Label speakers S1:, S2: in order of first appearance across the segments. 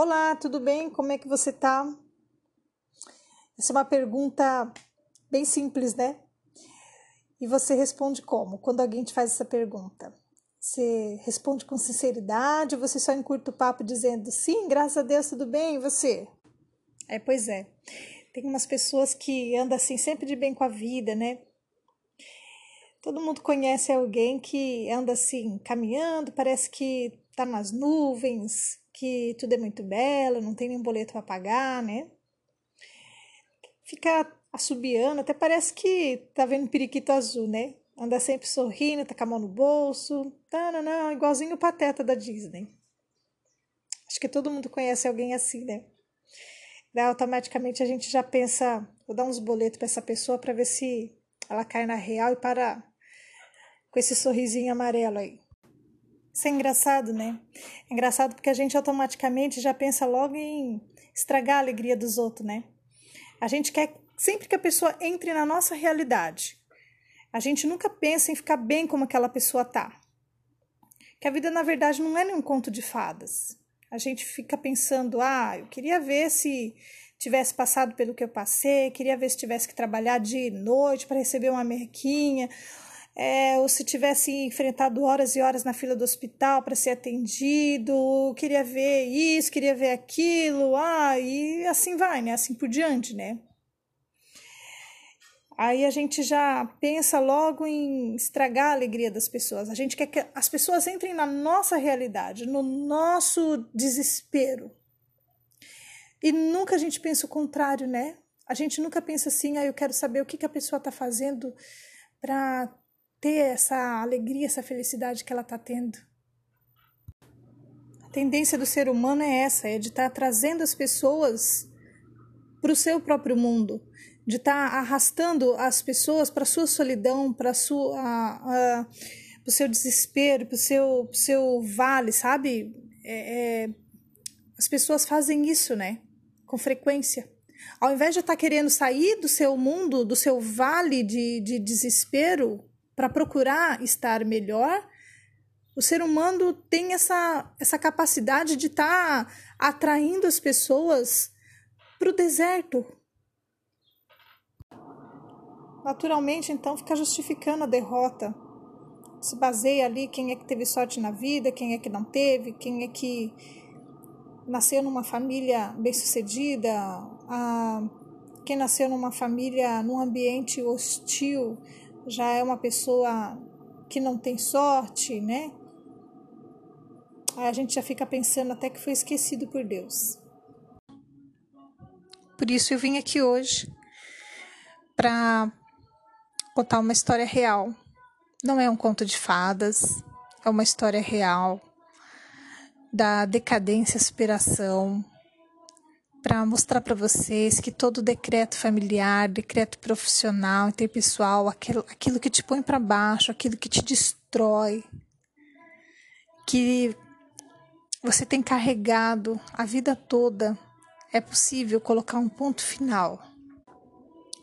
S1: Olá, tudo bem? Como é que você tá? Essa é uma pergunta bem simples, né? E você responde como? Quando alguém te faz essa pergunta? Você responde com sinceridade ou você só encurta o papo dizendo sim, graças a Deus, tudo bem, e você? É, pois é. Tem umas pessoas que andam assim sempre de bem com a vida, né? Todo mundo conhece alguém que anda assim, caminhando, parece que tá nas nuvens, que tudo é muito belo, não tem nenhum boleto para pagar, né? Fica assobiando, até parece que tá vendo periquito azul, né? Anda sempre sorrindo, tá com a mão no bolso, tá, não, não, igualzinho o pateta da Disney. Acho que todo mundo conhece alguém assim, né? Daí automaticamente a gente já pensa, vou dar uns boletos para essa pessoa para ver se ela cai na real e para com esse sorrisinho amarelo aí. Isso é engraçado, né? É engraçado porque a gente automaticamente já pensa logo em estragar a alegria dos outros, né? A gente quer sempre que a pessoa entre na nossa realidade. A gente nunca pensa em ficar bem como aquela pessoa tá. Que a vida, na verdade, não é nenhum conto de fadas. A gente fica pensando, ah, eu queria ver se tivesse passado pelo que eu passei, queria ver se tivesse que trabalhar dia e noite para receber uma merquinha, é, ou se tivesse enfrentado horas e horas na fila do hospital para ser atendido, queria ver isso, queria ver aquilo, ah, e assim vai, né? Assim por diante, né? Aí a gente já pensa logo em estragar a alegria das pessoas. A gente quer que as pessoas entrem na nossa realidade, no nosso desespero. E nunca a gente pensa o contrário, né? A gente nunca pensa assim, ah, eu quero saber o que, que a pessoa está fazendo para ter essa alegria, essa felicidade que ela está tendo. A tendência do ser humano é essa, é de estar tá trazendo as pessoas para o seu próprio mundo, de estar tá arrastando as pessoas para a sua solidão, para sua o seu desespero, para o seu, seu vale, sabe? É, é, as pessoas fazem isso, né? Com frequência. Ao invés de estar tá querendo sair do seu mundo, do seu vale de, de desespero, para procurar estar melhor, o ser humano tem essa, essa capacidade de estar tá atraindo as pessoas para o deserto, naturalmente então fica justificando a derrota. Se baseia ali quem é que teve sorte na vida, quem é que não teve, quem é que nasceu numa família bem-sucedida, quem nasceu numa família num ambiente hostil já é uma pessoa que não tem sorte, né? Aí a gente já fica pensando até que foi esquecido por Deus. Por isso eu vim aqui hoje para contar uma história real. Não é um conto de fadas, é uma história real da decadência e superação, para mostrar para vocês que todo decreto familiar, decreto profissional, interpessoal, aquilo, aquilo que te põe para baixo, aquilo que te destrói, que você tem carregado a vida toda, é possível colocar um ponto final.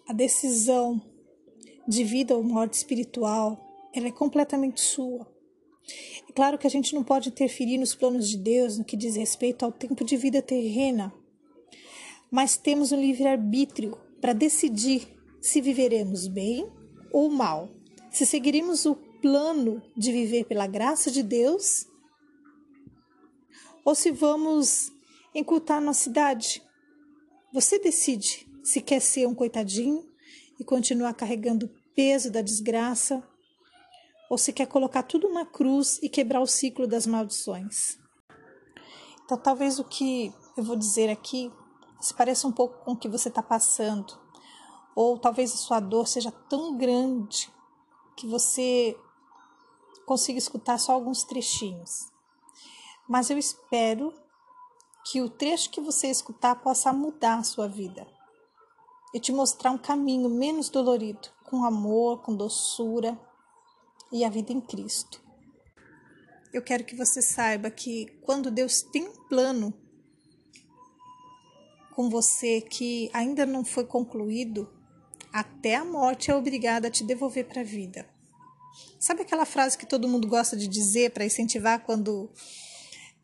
S1: A decisão de vida ou morte espiritual, ela é completamente sua. É claro que a gente não pode interferir nos planos de Deus no que diz respeito ao tempo de vida terrena, mas temos um livre-arbítrio para decidir se viveremos bem ou mal, se seguiremos o plano de viver pela graça de Deus ou se vamos encurtar nossa idade. Você decide se quer ser um coitadinho e continuar carregando o peso da desgraça, ou se quer colocar tudo na cruz e quebrar o ciclo das maldições. Então, talvez o que eu vou dizer aqui se pareça um pouco com o que você está passando, ou talvez a sua dor seja tão grande que você consiga escutar só alguns trechinhos. Mas eu espero que o trecho que você escutar possa mudar a sua vida e te mostrar um caminho menos dolorido, com amor, com doçura e a vida em Cristo. Eu quero que você saiba que quando Deus tem um plano com você que ainda não foi concluído, até a morte é obrigada a te devolver para a vida. Sabe aquela frase que todo mundo gosta de dizer para incentivar quando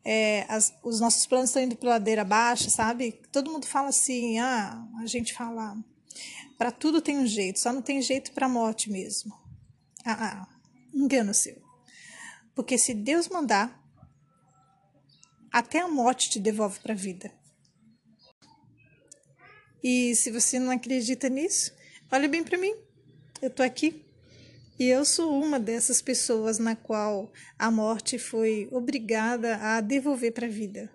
S1: é, as, os nossos planos estão indo para ladeira abaixo, sabe? Todo mundo fala assim, ah, a gente fala, para tudo tem um jeito, só não tem jeito para a morte mesmo. Ah, ah, engano seu. Porque se Deus mandar, até a morte te devolve para a vida. E se você não acredita nisso, olhe bem para mim. Eu tô aqui e eu sou uma dessas pessoas na qual a morte foi obrigada a devolver para a vida.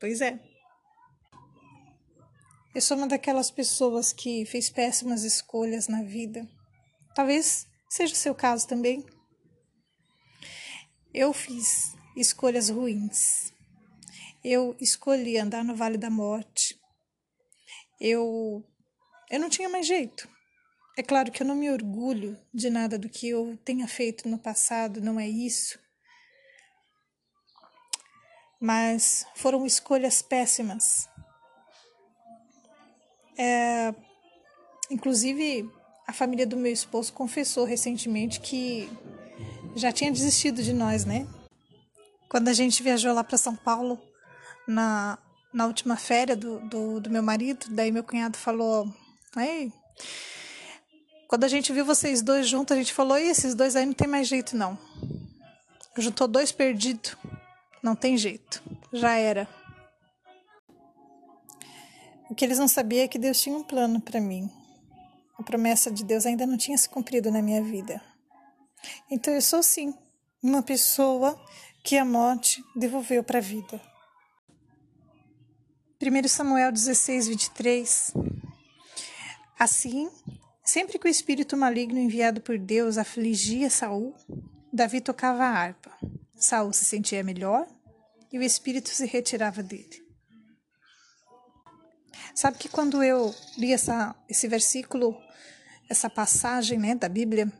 S1: Pois é. Eu sou uma daquelas pessoas que fez péssimas escolhas na vida. Talvez seja o seu caso também. Eu fiz escolhas ruins. Eu escolhi andar no Vale da Morte. Eu eu não tinha mais jeito. É claro que eu não me orgulho de nada do que eu tenha feito no passado, não é isso. Mas foram escolhas péssimas. É, inclusive, a família do meu esposo confessou recentemente que já tinha desistido de nós, né? Quando a gente viajou lá para São Paulo, na, na última férias do, do, do meu marido, daí meu cunhado falou: Ei, quando a gente viu vocês dois juntos, a gente falou: esses dois aí não tem mais jeito, não. Juntou dois perdidos. Não tem jeito. Já era. O que eles não sabiam é que Deus tinha um plano para mim. A promessa de Deus ainda não tinha se cumprido na minha vida. Então eu sou sim uma pessoa que a morte devolveu para a vida. 1 Samuel 16, 23. Assim, Sempre que o espírito maligno enviado por Deus afligia Saul, Davi tocava a harpa. Saul se sentia melhor e o espírito se retirava dele. Sabe que quando eu li essa, esse versículo, essa passagem né, da Bíblia,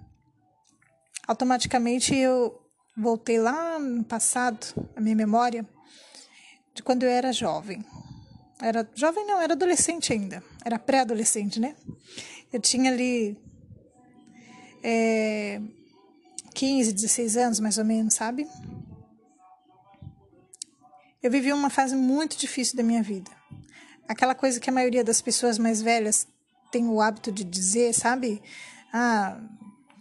S1: automaticamente eu voltei lá no passado, a minha memória, de quando eu era jovem. Era jovem não, era adolescente ainda, era pré-adolescente, né? Eu tinha ali é, 15, 16 anos, mais ou menos, sabe? Eu vivi uma fase muito difícil da minha vida. Aquela coisa que a maioria das pessoas mais velhas tem o hábito de dizer, sabe? Ah,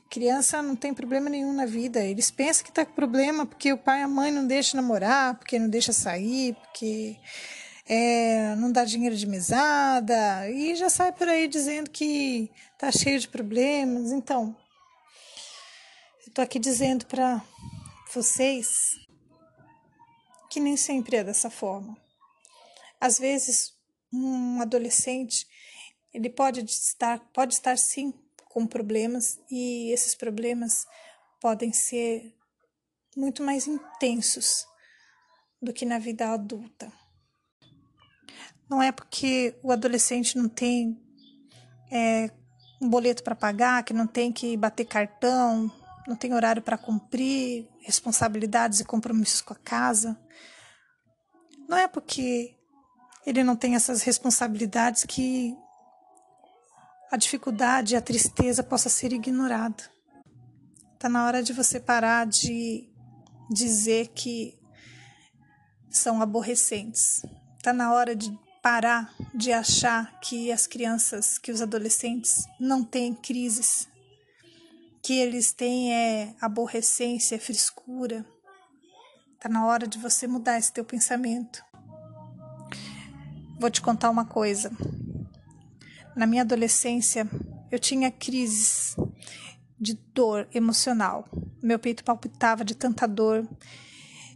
S1: criança não tem problema nenhum na vida. Eles pensam que tá com problema porque o pai e a mãe não deixam namorar, porque não deixa sair, porque é, não dá dinheiro de mesada e já sai por aí dizendo que tá cheio de problemas. Então, eu tô aqui dizendo para vocês que nem sempre é dessa forma. Às vezes, um adolescente ele pode estar, pode estar sim com problemas e esses problemas podem ser muito mais intensos do que na vida adulta. Não é porque o adolescente não tem é, um boleto para pagar, que não tem que bater cartão, não tem horário para cumprir, responsabilidades e compromissos com a casa. Não é porque ele não tem essas responsabilidades que a dificuldade a tristeza possa ser ignorada. Está na hora de você parar de dizer que são aborrecentes. Está na hora de parar de achar que as crianças, que os adolescentes não têm crises, que eles têm é, aborrecência, frescura. Está na hora de você mudar esse teu pensamento. Vou te contar uma coisa. Na minha adolescência, eu tinha crises de dor emocional. Meu peito palpitava de tanta dor.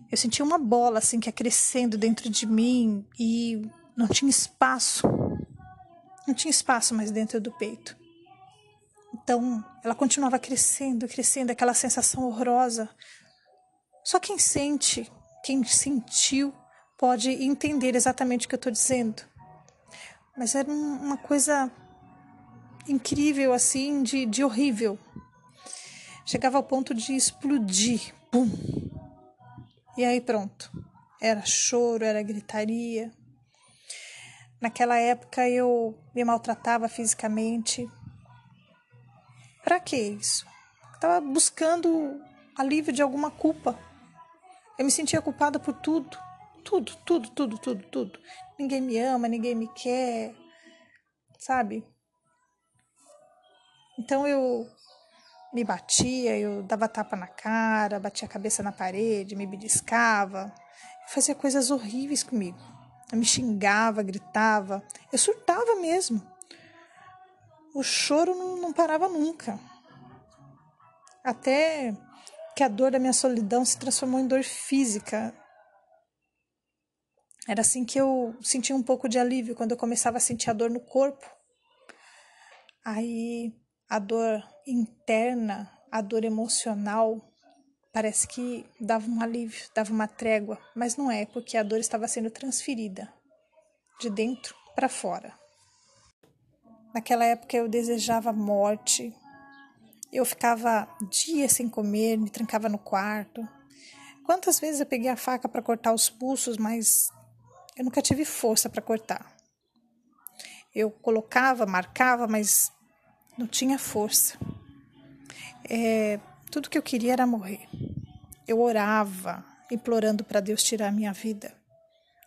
S1: Eu sentia uma bola assim que ia crescendo dentro de mim e não tinha espaço, não tinha espaço mais dentro do peito. Então, ela continuava crescendo, crescendo, aquela sensação horrorosa. Só quem sente, quem sentiu, pode entender exatamente o que eu estou dizendo. Mas era uma coisa incrível, assim, de, de horrível. Chegava ao ponto de explodir. Pum! E aí pronto. Era choro, era gritaria. Naquela época eu me maltratava fisicamente. Para que isso? Estava buscando alívio de alguma culpa. Eu me sentia culpada por tudo. Tudo, tudo, tudo, tudo, tudo. Ninguém me ama, ninguém me quer, sabe? Então eu me batia, eu dava tapa na cara, batia a cabeça na parede, me beliscava, fazia coisas horríveis comigo. Eu me xingava, gritava, eu surtava mesmo. O choro não, não parava nunca. Até que a dor da minha solidão se transformou em dor física. Era assim que eu sentia um pouco de alívio quando eu começava a sentir a dor no corpo. Aí a dor interna, a dor emocional, parece que dava um alívio, dava uma trégua, mas não é, porque a dor estava sendo transferida de dentro para fora. Naquela época eu desejava morte, eu ficava dias sem comer, me trancava no quarto. Quantas vezes eu peguei a faca para cortar os pulsos, mas eu nunca tive força para cortar. Eu colocava, marcava, mas não tinha força. É, tudo que eu queria era morrer. Eu orava, implorando para Deus tirar a minha vida,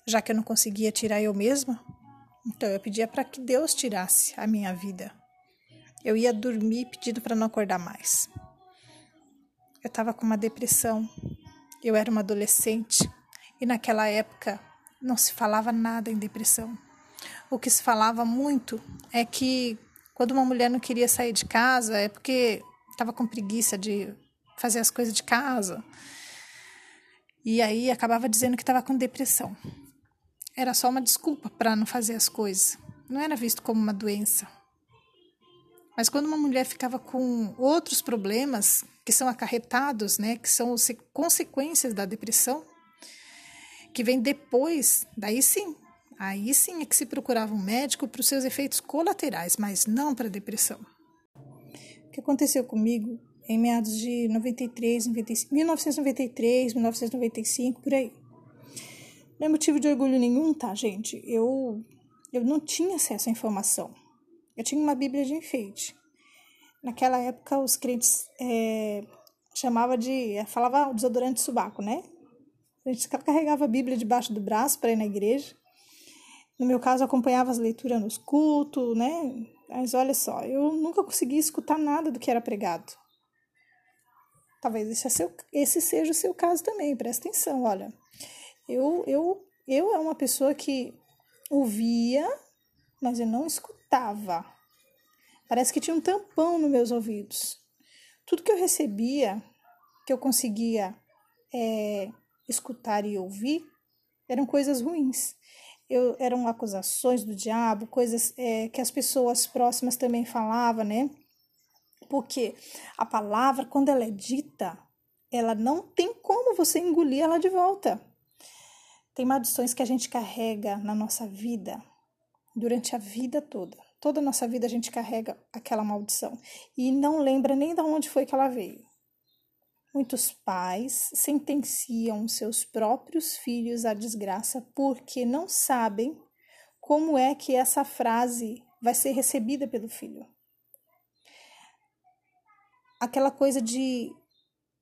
S1: já que eu não conseguia tirar eu mesma. Então eu pedia para que Deus tirasse a minha vida. Eu ia dormir pedindo para não acordar mais. Eu estava com uma depressão. Eu era uma adolescente e naquela época não se falava nada em depressão. O que se falava muito é que quando uma mulher não queria sair de casa é porque estava com preguiça de fazer as coisas de casa. E aí acabava dizendo que estava com depressão. Era só uma desculpa para não fazer as coisas. Não era visto como uma doença. Mas quando uma mulher ficava com outros problemas que são acarretados, né, que são consequências da depressão, que vem depois, daí sim, aí sim é que se procurava um médico para os seus efeitos colaterais, mas não para a depressão. O que aconteceu comigo em meados de 93, 95, 1993, 1995, por aí. Não é motivo de orgulho nenhum, tá, gente? Eu, eu não tinha acesso à informação. Eu tinha uma Bíblia de enfeite. Naquela época, os crentes é, chamava de. falava desodorante de subaco, né? A gente carregava a Bíblia debaixo do braço para ir na igreja. No meu caso, acompanhava as leituras nos cultos, né? Mas olha só, eu nunca consegui escutar nada do que era pregado. Talvez esse, é seu, esse seja o seu caso também, presta atenção, olha. Eu, eu, eu é uma pessoa que ouvia, mas eu não escutava. Parece que tinha um tampão nos meus ouvidos. Tudo que eu recebia, que eu conseguia é, escutar e ouvir, eram coisas ruins. Eu, eram acusações do diabo, coisas é, que as pessoas próximas também falavam, né? Porque a palavra, quando ela é dita, ela não tem como você engolir ela de volta. Tem maldições que a gente carrega na nossa vida durante a vida toda. Toda a nossa vida a gente carrega aquela maldição e não lembra nem de onde foi que ela veio. Muitos pais sentenciam seus próprios filhos à desgraça porque não sabem como é que essa frase vai ser recebida pelo filho. Aquela coisa de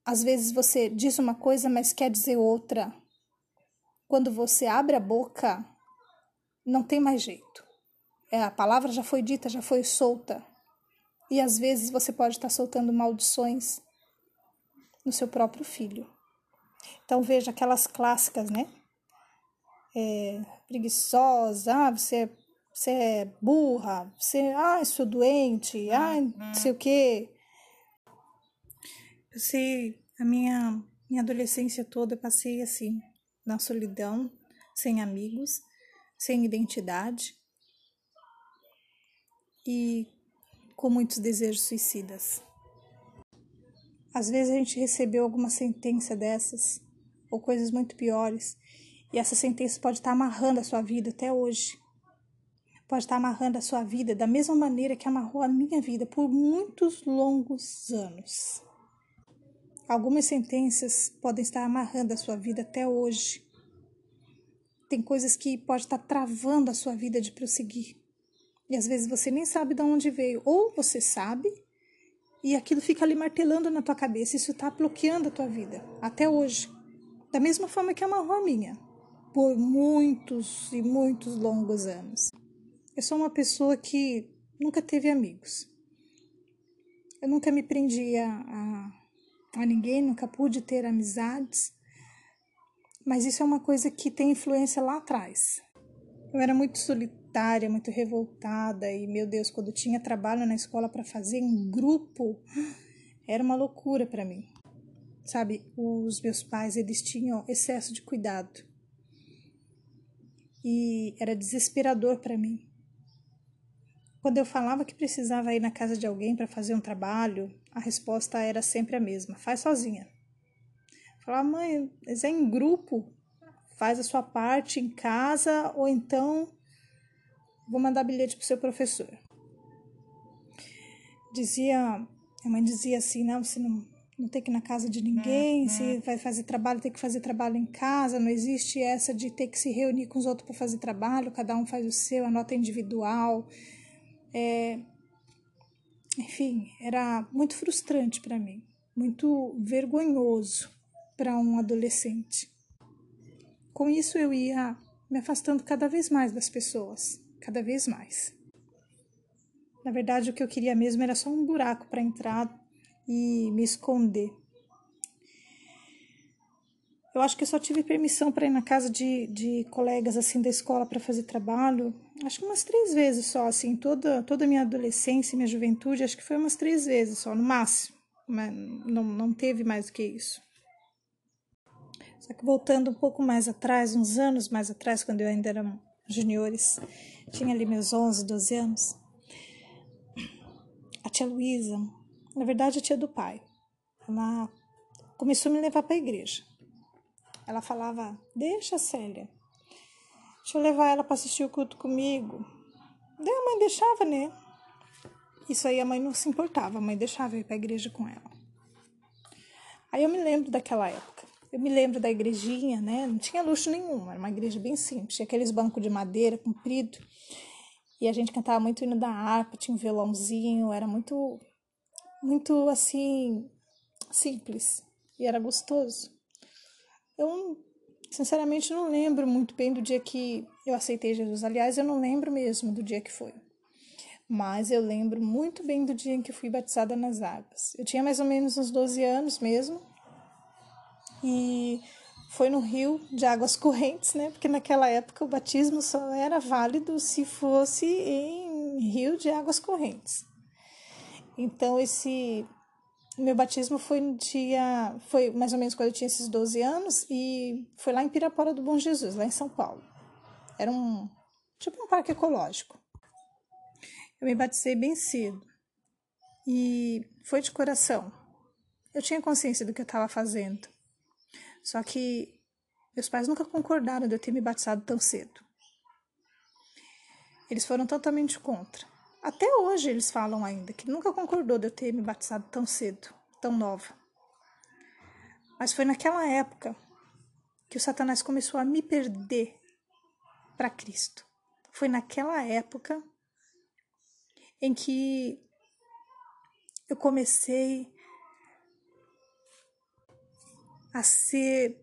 S1: às vezes você diz uma coisa, mas quer dizer outra. Quando você abre a boca, não tem mais jeito. É, a palavra já foi dita, já foi solta. E às vezes você pode estar soltando maldições no seu próprio filho. Então veja aquelas clássicas, né? É, preguiçosa, ah, você, você é burra, você, ah, sou doente, ah, não sei o quê. Eu sei, a minha, minha adolescência toda eu passei assim, na solidão, sem amigos, sem identidade e com muitos desejos suicidas. Às vezes a gente recebeu alguma sentença dessas, ou coisas muito piores, e essa sentença pode estar amarrando a sua vida até hoje. Pode estar amarrando a sua vida da mesma maneira que amarrou a minha vida por muitos longos anos. Algumas sentenças podem estar amarrando a sua vida até hoje. Tem coisas que pode estar travando a sua vida de prosseguir. E às vezes você nem sabe de onde veio, ou você sabe e aquilo fica ali martelando na tua cabeça, isso está bloqueando a tua vida até hoje. Da mesma forma que amarrou a minha, por muitos e muitos longos anos. Eu sou uma pessoa que nunca teve amigos. Eu nunca me prendia a, a ninguém, nunca pude ter amizades. Mas isso é uma coisa que tem influência lá atrás. Eu era muito solitária, muito revoltada e meu Deus, quando tinha trabalho na escola para fazer em grupo, era uma loucura para mim. Sabe, os meus pais, eles tinham excesso de cuidado. E era desesperador para mim. Quando eu falava que precisava ir na casa de alguém para fazer um trabalho, a resposta era sempre a mesma: faz sozinha. Falava, mãe, mas é em grupo, faz a sua parte em casa ou então vou mandar bilhete para o seu professor. Dizia, a mãe dizia assim, não, você não, não tem que ir na casa de ninguém, se vai fazer trabalho, tem que fazer trabalho em casa, não existe essa de ter que se reunir com os outros para fazer trabalho, cada um faz o seu, a nota é individual. É, enfim, era muito frustrante para mim, muito vergonhoso para um adolescente. Com isso, eu ia me afastando cada vez mais das pessoas, cada vez mais. Na verdade, o que eu queria mesmo era só um buraco para entrar e me esconder. Eu acho que eu só tive permissão para ir na casa de, de colegas assim da escola para fazer trabalho, acho que umas três vezes só, assim, toda, toda a minha adolescência, minha juventude, acho que foi umas três vezes só, no máximo. Mas não, não teve mais do que isso. Só que voltando um pouco mais atrás, uns anos mais atrás, quando eu ainda era juniores, tinha ali meus 11, 12 anos, a tia Luísa, na verdade a tia do pai, ela começou a me levar para a igreja. Ela falava: Deixa, Célia, deixa eu levar ela para assistir o culto comigo. Daí a mãe deixava, né? Isso aí a mãe não se importava, a mãe deixava eu ir para a igreja com ela. Aí eu me lembro daquela época. Eu me lembro da igrejinha, né? Não tinha luxo nenhum, era uma igreja bem simples. Tinha aqueles bancos de madeira comprido. E a gente cantava muito hino da harpa, tinha um violãozinho, era muito, muito assim, simples. E era gostoso. Eu, sinceramente, não lembro muito bem do dia que eu aceitei Jesus. Aliás, eu não lembro mesmo do dia que foi. Mas eu lembro muito bem do dia em que fui batizada nas águas. Eu tinha mais ou menos uns 12 anos mesmo. E foi no rio de águas correntes, né? Porque naquela época o batismo só era válido se fosse em rio de águas correntes. Então esse meu batismo foi no dia, foi mais ou menos quando eu tinha esses 12 anos e foi lá em Pirapora do Bom Jesus, lá em São Paulo. Era um tipo um parque ecológico. Eu me batizei bem cedo e foi de coração. Eu tinha consciência do que eu estava fazendo. Só que meus pais nunca concordaram de eu ter me batizado tão cedo. Eles foram totalmente contra. Até hoje eles falam ainda que nunca concordou de eu ter me batizado tão cedo, tão nova. Mas foi naquela época que o Satanás começou a me perder para Cristo. Foi naquela época em que eu comecei a ser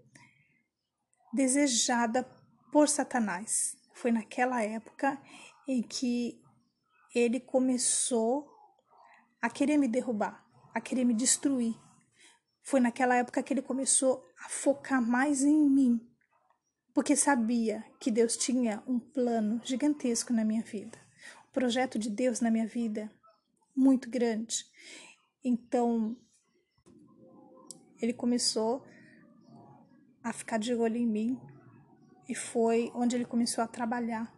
S1: desejada por Satanás. Foi naquela época em que ele começou a querer me derrubar, a querer me destruir. Foi naquela época que ele começou a focar mais em mim, porque sabia que Deus tinha um plano gigantesco na minha vida, um projeto de Deus na minha vida muito grande. Então, ele começou a ficar de olho em mim e foi onde ele começou a trabalhar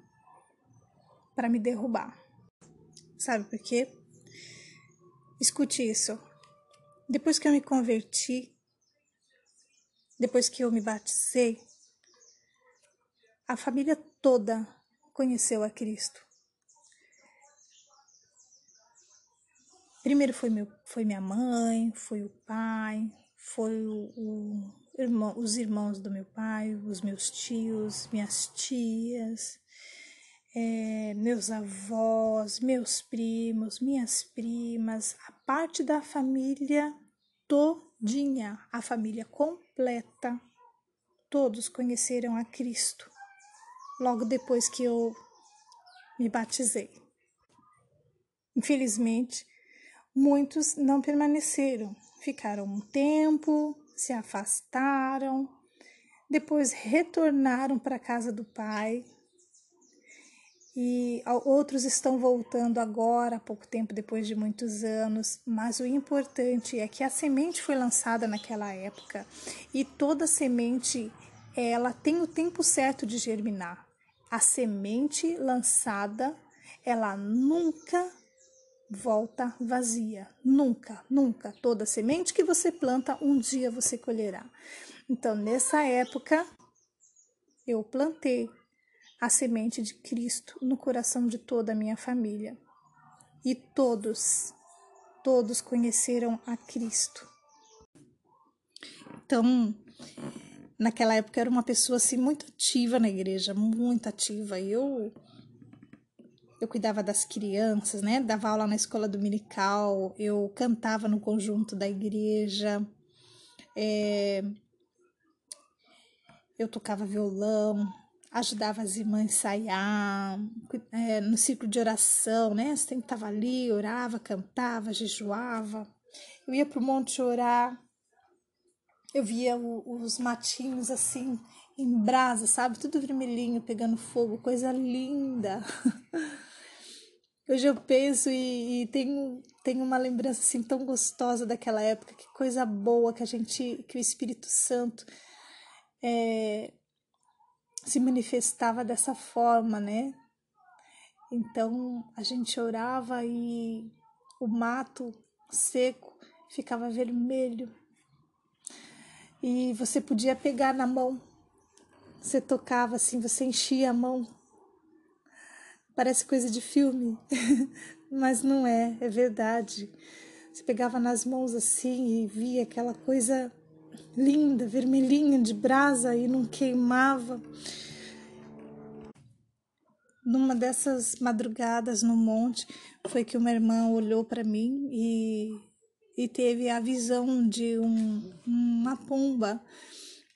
S1: para me derrubar. Sabe por quê? Escute isso. Depois que eu me converti, depois que eu me batizei, a família toda conheceu a Cristo. Primeiro foi, meu, foi minha mãe, foi o pai, foi o, o irmão, os irmãos do meu pai, os meus tios, minhas tias, é, meus avós, meus primos, minhas primas, a parte da família todinha, a família completa todos conheceram a Cristo logo depois que eu me batizei. Infelizmente, muitos não permaneceram, ficaram um tempo, se afastaram, depois retornaram para a casa do Pai. E outros estão voltando agora, há pouco tempo depois de muitos anos, mas o importante é que a semente foi lançada naquela época e toda semente ela tem o tempo certo de germinar. A semente lançada, ela nunca volta vazia. Nunca, nunca. Toda semente que você planta, um dia você colherá. Então, nessa época, eu plantei a semente de Cristo no coração de toda a minha família. E todos, todos conheceram a Cristo. Então, naquela época eu era uma pessoa assim muito ativa na igreja, muito ativa. Eu eu cuidava das crianças, né? Dava aula na escola dominical, eu cantava no conjunto da igreja, é, eu tocava violão, ajudava as irmãs a ensaiar, é, no ciclo de oração, né? Sempre estava ali, orava, cantava, jejuava. Eu ia para o monte orar, eu via o, os matinhos assim, em brasa, sabe? Tudo vermelhinho, pegando fogo, coisa linda. Hoje eu penso e, e tenho, tenho uma lembrança assim tão gostosa daquela época, que coisa boa que a gente, que o Espírito Santo é, se manifestava dessa forma, né? Então a gente orava e o mato seco ficava vermelho. E você podia pegar na mão, você tocava assim, você enchia a mão Parece coisa de filme, mas não é, é verdade. Você pegava nas mãos assim e via aquela coisa linda, vermelhinha de brasa e não queimava. Numa dessas madrugadas no monte, foi que uma irmã olhou para mim e, e teve a visão de um, uma pomba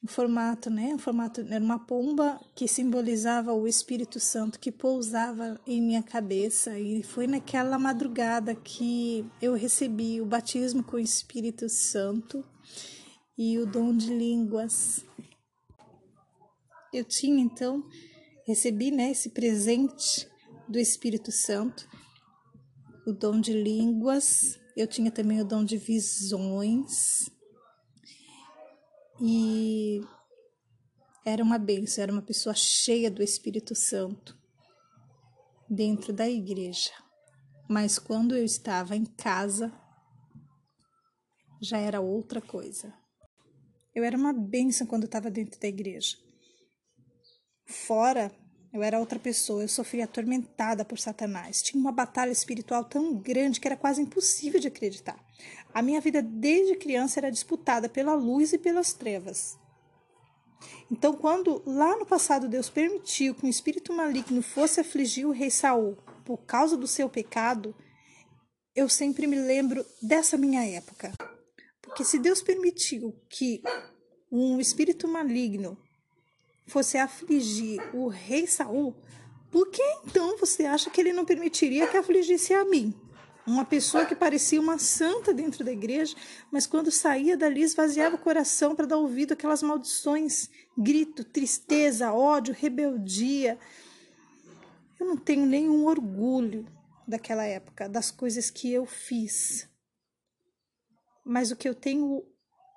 S1: o formato, né? O formato era uma pomba que simbolizava o Espírito Santo que pousava em minha cabeça e foi naquela madrugada que eu recebi o batismo com o Espírito Santo e o dom de línguas. Eu tinha então recebi, né, esse presente do Espírito Santo, o dom de línguas. Eu tinha também o dom de visões e era uma bênção, era uma pessoa cheia do Espírito Santo dentro da igreja. Mas quando eu estava em casa, já era outra coisa. Eu era uma bênção quando estava dentro da igreja. Fora, eu era outra pessoa, eu sofria atormentada por Satanás. Tinha uma batalha espiritual tão grande que era quase impossível de acreditar. A minha vida desde criança era disputada pela luz e pelas trevas. Então, quando lá no passado Deus permitiu que um espírito maligno fosse afligir o rei Saul por causa do seu pecado, eu sempre me lembro dessa minha época. Porque se Deus permitiu que um espírito maligno fosse afligir o rei Saul, por que então você acha que ele não permitiria que afligisse a mim? Uma pessoa que parecia uma santa dentro da igreja, mas quando saía dali esvaziava o coração para dar ouvido àquelas maldições, grito, tristeza, ódio, rebeldia. Eu não tenho nenhum orgulho daquela época, das coisas que eu fiz. Mas o que eu tenho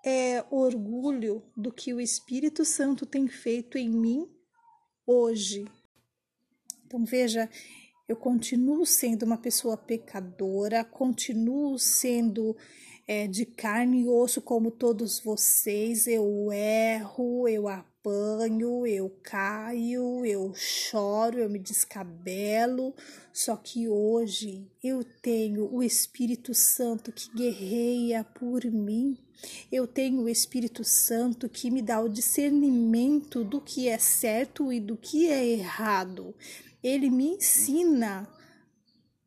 S1: é orgulho do que o Espírito Santo tem feito em mim hoje. Então veja, eu continuo sendo uma pessoa pecadora, continuo sendo é, de carne e osso como todos vocês. Eu erro, eu apanho, eu caio, eu choro, eu me descabelo. Só que hoje eu tenho o Espírito Santo que guerreia por mim. Eu tenho o Espírito Santo que me dá o discernimento do que é certo e do que é errado ele me ensina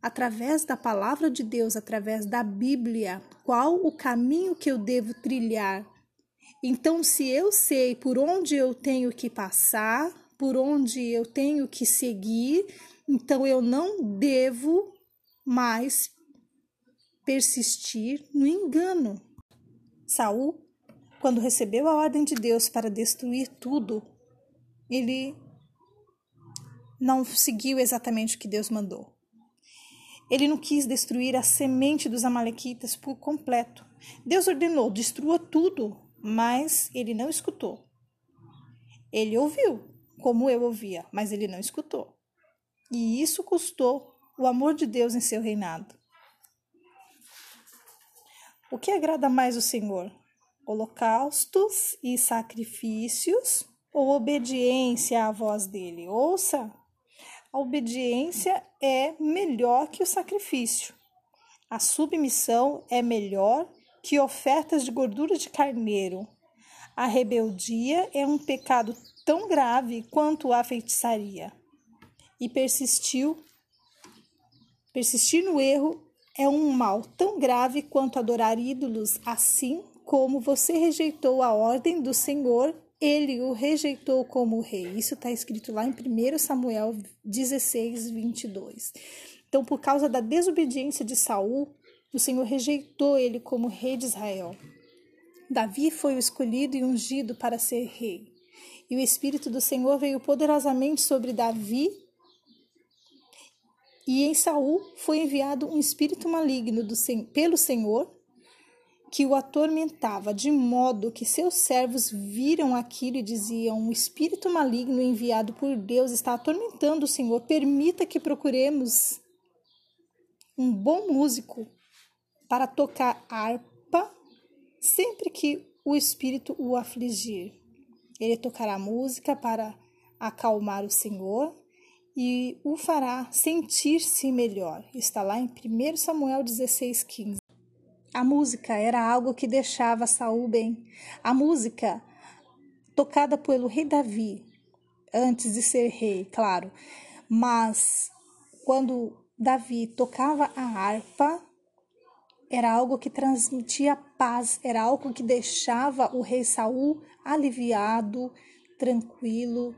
S1: através da palavra de Deus, através da Bíblia, qual o caminho que eu devo trilhar. Então, se eu sei por onde eu tenho que passar, por onde eu tenho que seguir, então eu não devo mais persistir no engano. Saul, quando recebeu a ordem de Deus para destruir tudo, ele não seguiu exatamente o que Deus mandou. Ele não quis destruir a semente dos amalequitas por completo. Deus ordenou: destrua tudo, mas ele não escutou. Ele ouviu, como eu ouvia, mas ele não escutou. E isso custou o amor de Deus em seu reinado. O que agrada mais o Senhor? Holocaustos e sacrifícios ou obediência à voz dele? Ouça, a obediência é melhor que o sacrifício. A submissão é melhor que ofertas de gordura de carneiro. A rebeldia é um pecado tão grave quanto a feitiçaria. E persistiu persistir no erro é um mal tão grave quanto adorar ídolos, assim como você rejeitou a ordem do Senhor, ele o rejeitou como rei. Isso está escrito lá em 1 Samuel 16, 22. Então, por causa da desobediência de Saul, o Senhor rejeitou ele como rei de Israel. Davi foi o escolhido e ungido para ser rei. E o Espírito do Senhor veio poderosamente sobre Davi e em Saul foi enviado um espírito maligno do, pelo Senhor que o atormentava, de modo que seus servos viram aquilo e diziam: Um espírito maligno enviado por Deus está atormentando o Senhor. Permita que procuremos um bom músico para tocar harpa sempre que o espírito o afligir. Ele tocará música para acalmar o Senhor e o fará sentir-se melhor. Está lá em 1 Samuel 16, 15. A música era algo que deixava Saul bem. A música tocada pelo rei Davi, antes de ser rei, claro, mas quando Davi tocava a harpa, era algo que transmitia paz, era algo que deixava o rei Saul aliviado, tranquilo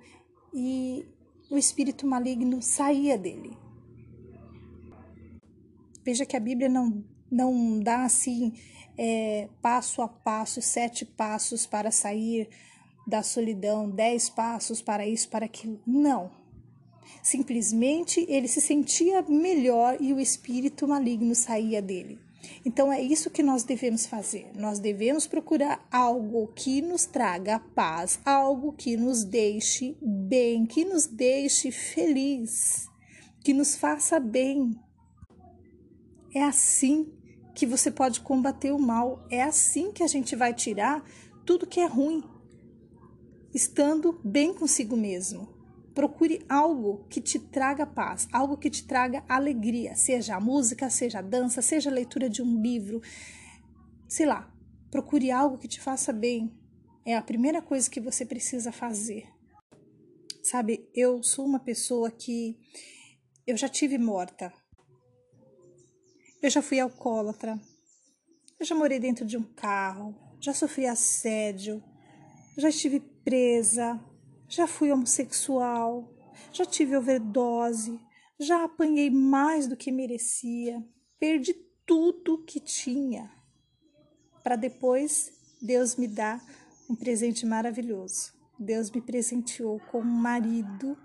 S1: e o espírito maligno saía dele. Veja que a Bíblia não, não dá assim é, passo a passo, sete passos para sair da solidão, dez passos para isso, para aquilo. Não. Simplesmente ele se sentia melhor e o espírito maligno saía dele. Então é isso que nós devemos fazer. Nós devemos procurar algo que nos traga paz, algo que nos deixe bem, que nos deixe feliz, que nos faça bem. É assim que você pode combater o mal, é assim que a gente vai tirar tudo que é ruim, estando bem consigo mesmo. Procure algo que te traga paz, algo que te traga alegria, seja a música, seja a dança, seja a leitura de um livro, sei lá. Procure algo que te faça bem. É a primeira coisa que você precisa fazer. Sabe, eu sou uma pessoa que eu já tive morta. Eu já fui alcoólatra. Eu já morei dentro de um carro, já sofri assédio, já estive presa, já fui homossexual, já tive overdose, já apanhei mais do que merecia, perdi tudo que tinha, para depois Deus me dar um presente maravilhoso. Deus me presenteou com um marido,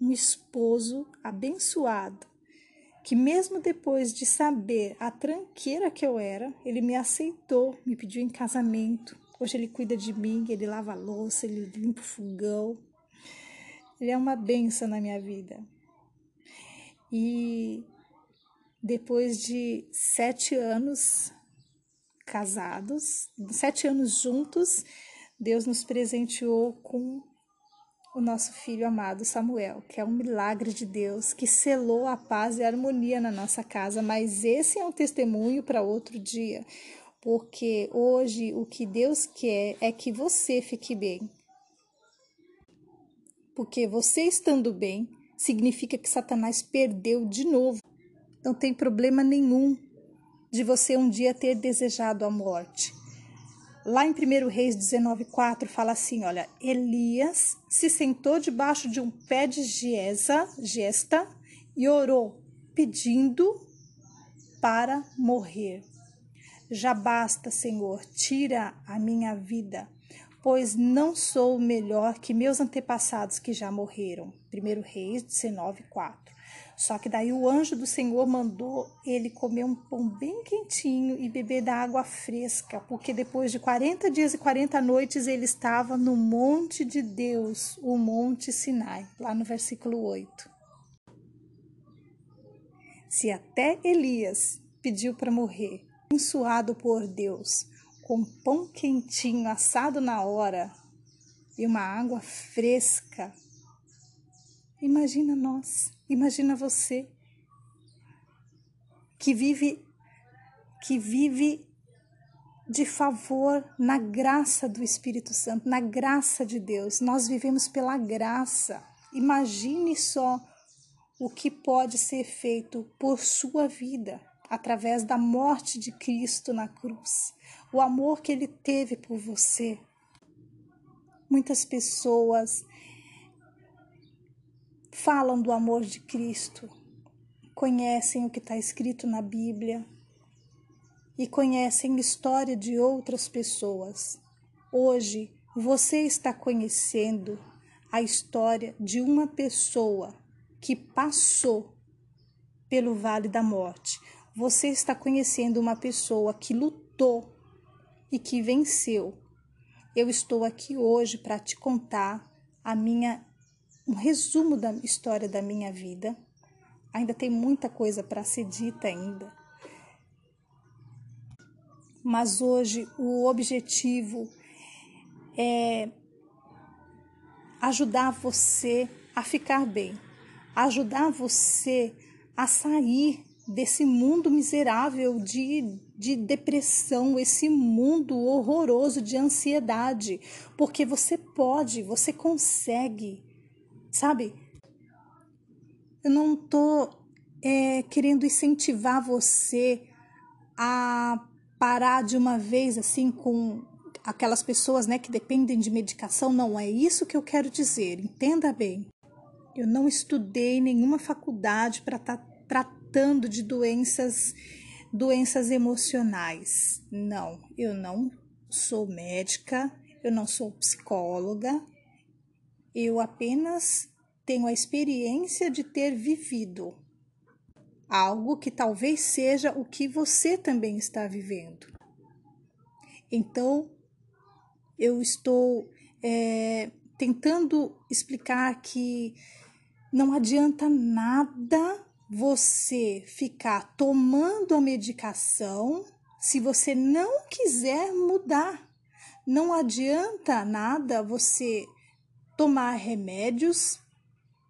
S1: um esposo abençoado, que mesmo depois de saber a tranqueira que eu era, ele me aceitou, me pediu em casamento, Hoje ele cuida de mim, ele lava a louça, ele limpa o fogão. Ele é uma benção na minha vida. E depois de sete anos casados, sete anos juntos, Deus nos presenteou com o nosso filho amado Samuel, que é um milagre de Deus que selou a paz e a harmonia na nossa casa, mas esse é um testemunho para outro dia porque hoje o que Deus quer é que você fique bem. Porque você estando bem significa que Satanás perdeu de novo. Não tem problema nenhum de você um dia ter desejado a morte. Lá em 1 Reis 19,4 fala assim: olha, Elias se sentou debaixo de um pé de giesa, gesta e orou, pedindo para morrer. Já basta, Senhor, tira a minha vida, pois não sou melhor que meus antepassados que já morreram. 1 Reis 19, 4. Só que daí o anjo do Senhor mandou ele comer um pão bem quentinho e beber da água fresca, porque depois de 40 dias e 40 noites ele estava no monte de Deus, o Monte Sinai, lá no versículo 8. Se até Elias pediu para morrer, abençoado por Deus, com pão quentinho assado na hora e uma água fresca. Imagina nós, imagina você que vive que vive de favor na graça do Espírito Santo, na graça de Deus. Nós vivemos pela graça. Imagine só o que pode ser feito por sua vida através da morte de Cristo na cruz, o amor que ele teve por você. Muitas pessoas falam do amor de Cristo, conhecem o que está escrito na Bíblia e conhecem a história de outras pessoas. Hoje você está conhecendo a história de uma pessoa que passou pelo vale da morte, você está conhecendo uma pessoa que lutou e que venceu. Eu estou aqui hoje para te contar a minha um resumo da história da minha vida. Ainda tem muita coisa para ser dita ainda. Mas hoje o objetivo é ajudar você a ficar bem, ajudar você a sair desse mundo miserável de, de depressão, esse mundo horroroso de ansiedade, porque você pode, você consegue, sabe? Eu não tô é, querendo incentivar você a parar de uma vez assim com aquelas pessoas né, que dependem de medicação, não é isso que eu quero dizer, entenda bem. Eu não estudei nenhuma faculdade para estar tá tratando de doenças doenças emocionais. Não, eu não sou médica, eu não sou psicóloga. Eu apenas tenho a experiência de ter vivido algo que talvez seja o que você também está vivendo. Então, eu estou é, tentando explicar que não adianta nada você ficar tomando a medicação se você não quiser mudar. Não adianta nada você tomar remédios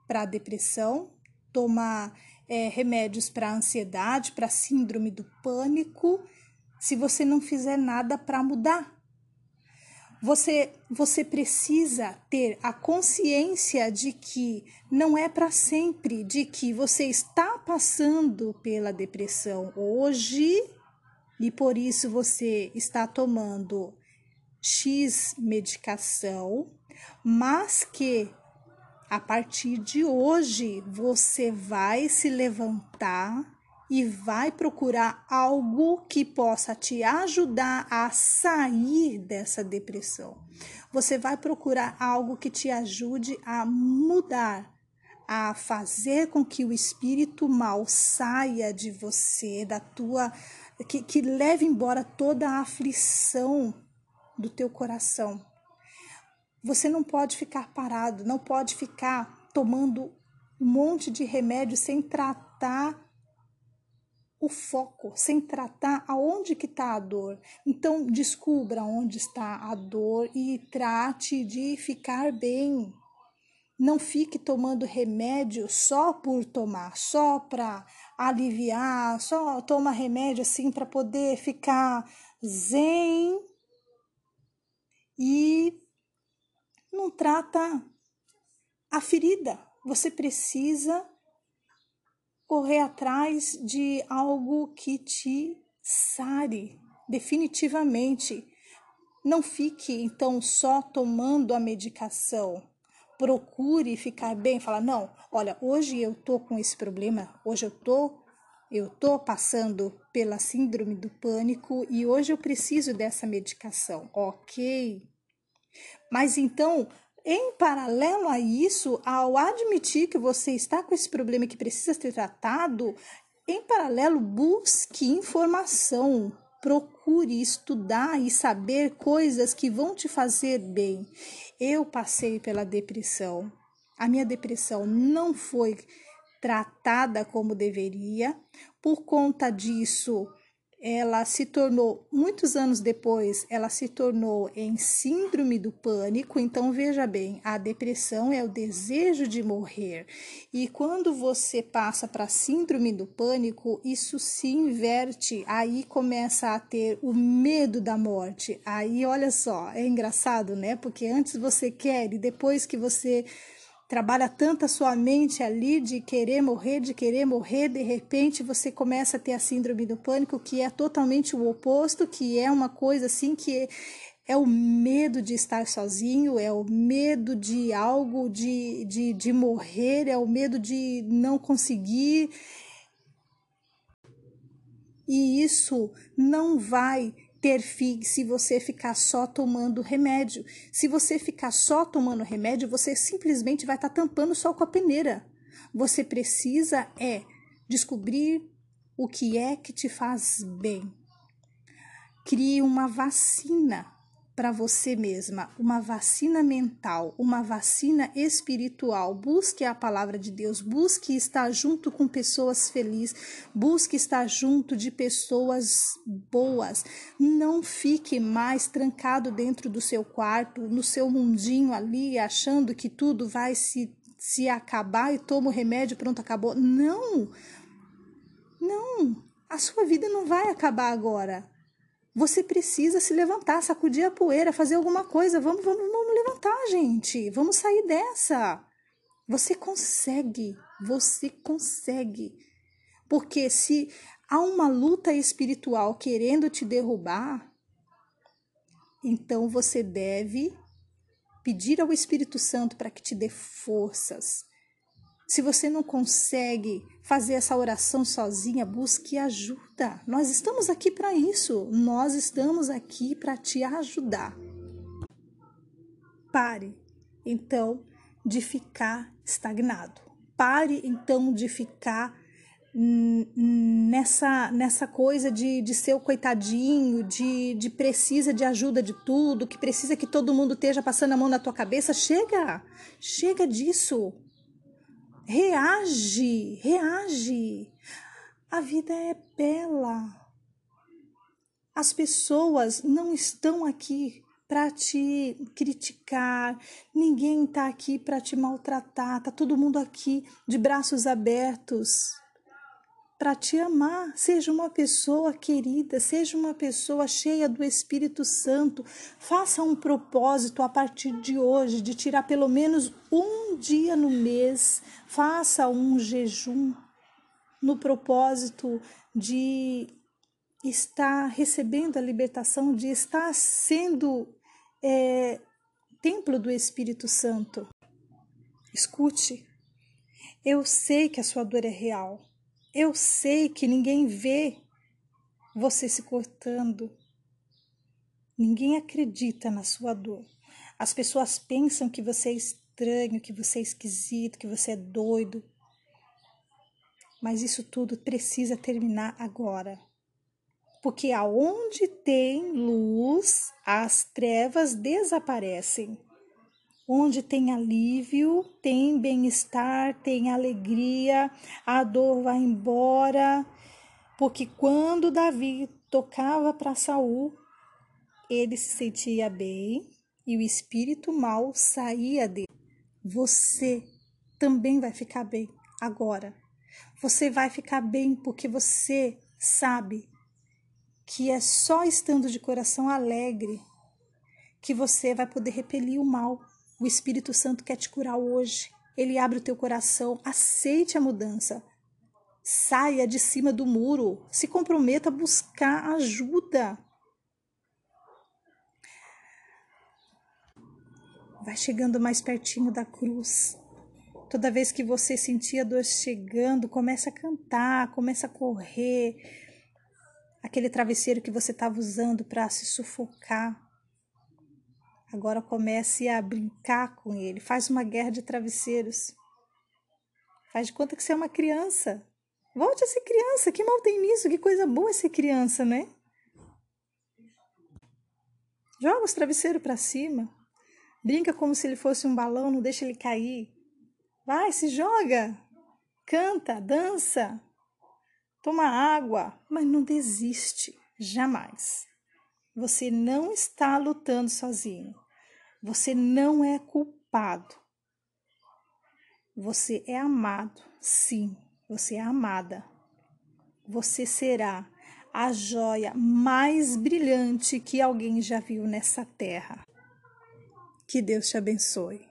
S1: para depressão, tomar é, remédios para ansiedade, para síndrome do pânico, se você não fizer nada para mudar. Você, você precisa ter a consciência de que não é para sempre, de que você está passando pela depressão hoje e por isso você está tomando X medicação, mas que a partir de hoje você vai se levantar e vai procurar algo que possa te ajudar a sair dessa depressão. Você vai procurar algo que te ajude a mudar, a fazer com que o espírito mal saia de você, da tua que, que leve embora toda a aflição do teu coração. Você não pode ficar parado, não pode ficar tomando um monte de remédio sem tratar o foco, sem tratar aonde que está a dor. Então, descubra onde está a dor e trate de ficar bem. Não fique tomando remédio só por tomar, só para aliviar, só toma remédio assim para poder ficar zen e não trata a ferida. Você precisa correr atrás de algo que te sare definitivamente. Não fique então só tomando a medicação. Procure ficar bem, falar não, olha, hoje eu tô com esse problema, hoje eu tô eu tô passando pela síndrome do pânico e hoje eu preciso dessa medicação. OK? Mas então, em paralelo a isso, ao admitir que você está com esse problema que precisa ser tratado, em paralelo, busque informação, procure estudar e saber coisas que vão te fazer bem. Eu passei pela depressão. A minha depressão não foi tratada como deveria. Por conta disso, ela se tornou, muitos anos depois, ela se tornou em síndrome do pânico. Então, veja bem, a depressão é o desejo de morrer. E quando você passa para síndrome do pânico, isso se inverte. Aí começa a ter o medo da morte. Aí, olha só, é engraçado, né? Porque antes você quer e depois que você trabalha tanto a sua mente ali de querer morrer, de querer morrer, de repente você começa a ter a síndrome do pânico, que é totalmente o oposto, que é uma coisa assim que é, o medo de estar sozinho, é o medo de algo, de, de, de morrer, é o medo de não conseguir. E isso não vai ter fim se você ficar só tomando remédio. Se você ficar só tomando remédio, você simplesmente vai estar tá tampando só com a peneira. Você precisa é descobrir o que é que te faz bem. Crie uma vacina para você mesma, uma vacina mental, uma vacina espiritual. Busque a palavra de Deus, busque estar junto com pessoas felizes, busque estar junto de pessoas boas. Não fique mais trancado dentro do seu quarto, no seu mundinho ali, achando que tudo vai se, se acabar e toma o remédio, pronto, acabou. Não! Não! A sua vida não vai acabar agora. Você precisa se levantar, sacudir a poeira, fazer alguma coisa. Vamos, vamos, vamos levantar, gente. Vamos sair dessa. Você consegue, você consegue. Porque se há uma luta espiritual querendo te derrubar, então você deve pedir ao Espírito Santo para que te dê forças, se você não consegue fazer essa oração sozinha, busque ajuda. Nós estamos aqui para isso. Nós estamos aqui para te ajudar. Pare, então, de ficar estagnado. Pare, então, de ficar nessa nessa coisa de, de ser o coitadinho, de, de precisa de ajuda de tudo, que precisa que todo mundo esteja passando a mão na tua cabeça. Chega! Chega disso! Reage, reage. A vida é bela. As pessoas não estão aqui para te criticar, ninguém está aqui para te maltratar, tá todo mundo aqui de braços abertos para te amar. Seja uma pessoa querida, seja uma pessoa cheia do Espírito Santo. Faça um propósito a partir de hoje de tirar pelo menos um dia no mês. Faça um jejum no propósito de estar recebendo a libertação, de estar sendo é, templo do Espírito Santo. Escute, eu sei que a sua dor é real. Eu sei que ninguém vê você se cortando. Ninguém acredita na sua dor. As pessoas pensam que você é estranho, que você é esquisito, que você é doido. Mas isso tudo precisa terminar agora. Porque aonde tem luz, as trevas desaparecem. Onde tem alívio, tem bem-estar, tem alegria, a dor vai embora. Porque quando Davi tocava para Saul, ele se sentia bem e o espírito mal saía dele. Você também vai ficar bem agora. Você vai ficar bem porque você sabe que é só estando de coração alegre que você vai poder repelir o mal o Espírito Santo quer te curar hoje. Ele abre o teu coração, aceite a mudança. Saia de cima do muro, se comprometa a buscar ajuda. Vai chegando mais pertinho da cruz. Toda vez que você sentir a dor chegando, começa a cantar, começa a correr. Aquele travesseiro que você estava usando para se sufocar. Agora comece a brincar com ele. Faz uma guerra de travesseiros. Faz de conta que você é uma criança. Volte a ser criança. Que mal tem nisso? Que coisa boa ser criança, né? Joga os travesseiros para cima. Brinca como se ele fosse um balão, não deixa ele cair. Vai, se joga. Canta, dança. Toma água, mas não desiste, jamais. Você não está lutando sozinho. Você não é culpado. Você é amado, sim, você é amada. Você será a joia mais brilhante que alguém já viu nessa terra. Que Deus te abençoe.